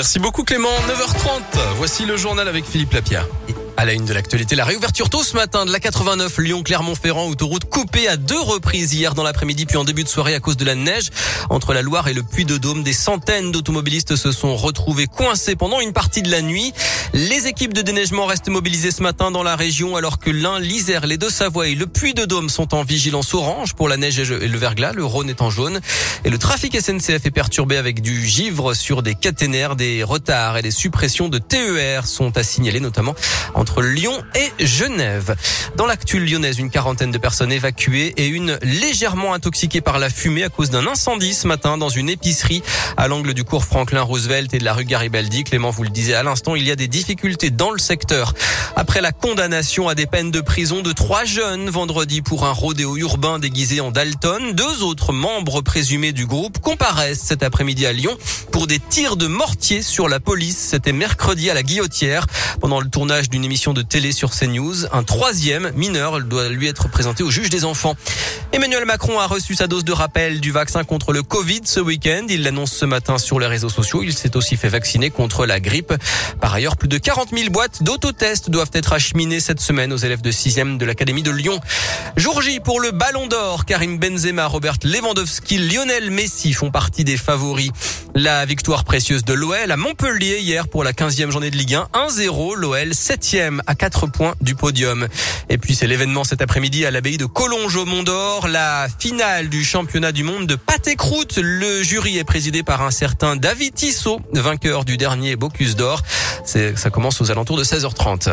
Merci beaucoup Clément. 9h30. Voici le journal avec Philippe Lapierre. À la une de l'actualité, la réouverture tôt ce matin de la 89 Lyon-Clermont-Ferrand, autoroute coupée à deux reprises hier dans l'après-midi puis en début de soirée à cause de la neige. Entre la Loire et le Puy-de-Dôme, des centaines d'automobilistes se sont retrouvés coincés pendant une partie de la nuit. Les équipes de déneigement restent mobilisées ce matin dans la région alors que l'Ain, l'Isère, les Deux-Savoie et le Puy-de-Dôme sont en vigilance orange pour la neige et le verglas. Le Rhône est en jaune et le trafic SNCF est perturbé avec du givre sur des caténaires, des retards et des suppressions de TER sont à signaler notamment entre Lyon et Genève. Dans l'actu lyonnaise, une quarantaine de personnes évacuées et une légèrement intoxiquée par la fumée à cause d'un incendie ce matin dans une épicerie à l'angle du cours Franklin Roosevelt et de la rue Garibaldi. Clément vous le disait à l'instant, il y a des difficultés dans le secteur. Après la condamnation à des peines de prison de trois jeunes vendredi pour un rodéo urbain déguisé en Dalton, deux autres membres présumés du groupe comparaissent cet après-midi à Lyon pour des tirs de mortier sur la police. C'était mercredi à la Guillotière pendant le tournage d'une émission de télé sur CNews. Un troisième mineur doit lui être présenté au juge des enfants. Emmanuel Macron a reçu sa dose de rappel du vaccin contre le Covid ce week-end. Il l'annonce ce matin sur les réseaux sociaux. Il s'est aussi fait vacciner contre la grippe. Par ailleurs, plus de 40 000 boîtes d'autotests doivent être acheminées cette semaine aux élèves de 6e de l'Académie de Lyon. Jour J pour le Ballon d'Or. Karim Benzema, Robert Lewandowski, Lionel Messi font partie des favoris. La victoire précieuse de l'OL à Montpellier hier pour la 15e journée de Ligue 1. 1-0, l'OL 7e à 4 points du podium. Et puis c'est l'événement cet après-midi à l'abbaye de Collonges au Mont d'Or, la finale du championnat du monde de pâté croûte. Le jury est présidé par un certain David Tissot, vainqueur du dernier Bocuse d'Or. Ça commence aux alentours de 16h30.